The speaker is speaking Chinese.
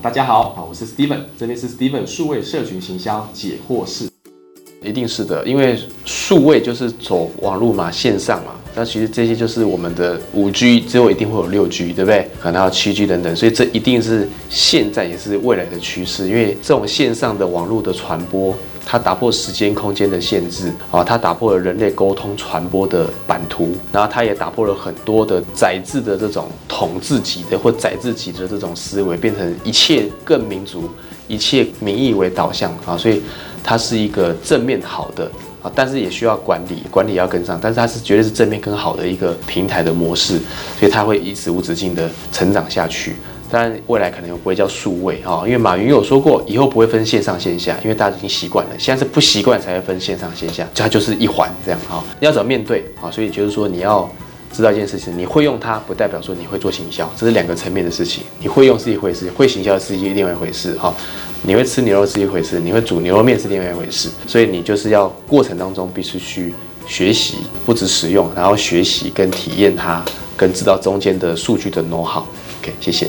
大家好，啊，我是 Steven，这里是 Steven 数位社群行销解惑室。一定是的，因为数位就是走网络嘛，线上嘛。那其实这些就是我们的五 G，之后一定会有六 G，对不对？可能还有七 G 等等，所以这一定是现在也是未来的趋势。因为这种线上的网络的传播，它打破时间空间的限制啊，它打破了人类沟通传播的版图，然后它也打破了很多的宰制的这种统治级的或宰制级的这种思维，变成一切更民族，一切民意为导向啊，所以它是一个正面好的。啊，但是也需要管理，管理要跟上，但是它是绝对是正面更好的一个平台的模式，所以它会一直无止境的成长下去。当然，未来可能又不会叫数位哈，因为马云有说过，以后不会分线上线下，因为大家已经习惯了，现在是不习惯才会分线上线下，它就是一环这样哈。你要怎么面对啊？所以就是说你要知道一件事情，你会用它，不代表说你会做行销，这是两个层面的事情。你会用是一回事，会行销是一另外一回事哈。你会吃牛肉是一回事，你会煮牛肉面是另外一回事，所以你就是要过程当中必须去学习，不止使用，然后学习跟体验它，跟知道中间的数据的 know how。OK，谢谢。